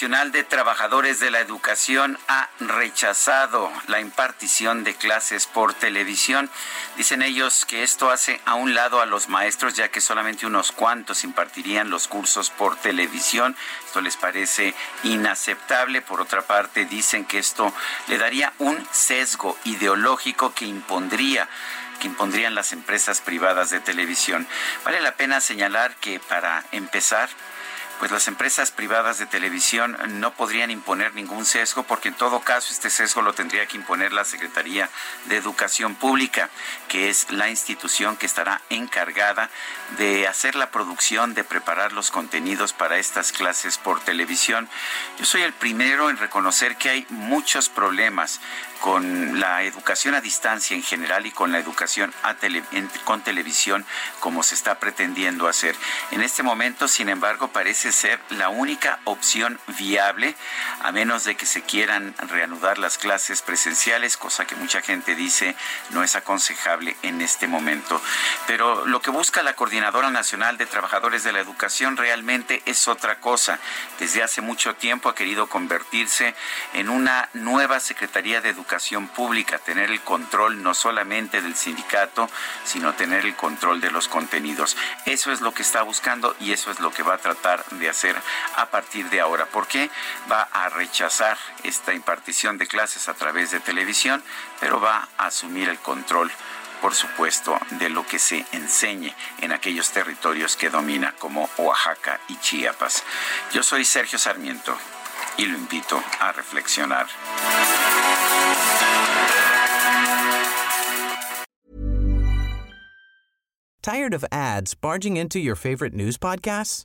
Nacional de Trabajadores de la Educación ha rechazado la impartición de clases por televisión. Dicen ellos que esto hace a un lado a los maestros, ya que solamente unos cuantos impartirían los cursos por televisión. Esto les parece inaceptable. Por otra parte, dicen que esto le daría un sesgo ideológico que impondría que impondrían las empresas privadas de televisión. Vale la pena señalar que para empezar, pues las empresas privadas de televisión no podrían imponer ningún sesgo porque en todo caso este sesgo lo tendría que imponer la Secretaría de Educación Pública, que es la institución que estará encargada de hacer la producción, de preparar los contenidos para estas clases por televisión. Yo soy el primero en reconocer que hay muchos problemas con la educación a distancia en general y con la educación con televisión como se está pretendiendo hacer. En este momento, sin embargo, parece ser la única opción viable, a menos de que se quieran reanudar las clases presenciales, cosa que mucha gente dice no es aconsejable en este momento. Pero lo que busca la Coordinadora Nacional de Trabajadores de la Educación realmente es otra cosa. Desde hace mucho tiempo ha querido convertirse en una nueva Secretaría de Educación pública, tener el control no solamente del sindicato, sino tener el control de los contenidos. Eso es lo que está buscando y eso es lo que va a tratar de hacer a partir de ahora. ¿Por qué? Va a rechazar esta impartición de clases a través de televisión, pero va a asumir el control por supuesto, de lo que se enseñe en aquellos territorios que domina, como Oaxaca y Chiapas. Yo soy Sergio Sarmiento y lo invito a reflexionar. Tired of ads barging into your favorite news podcasts?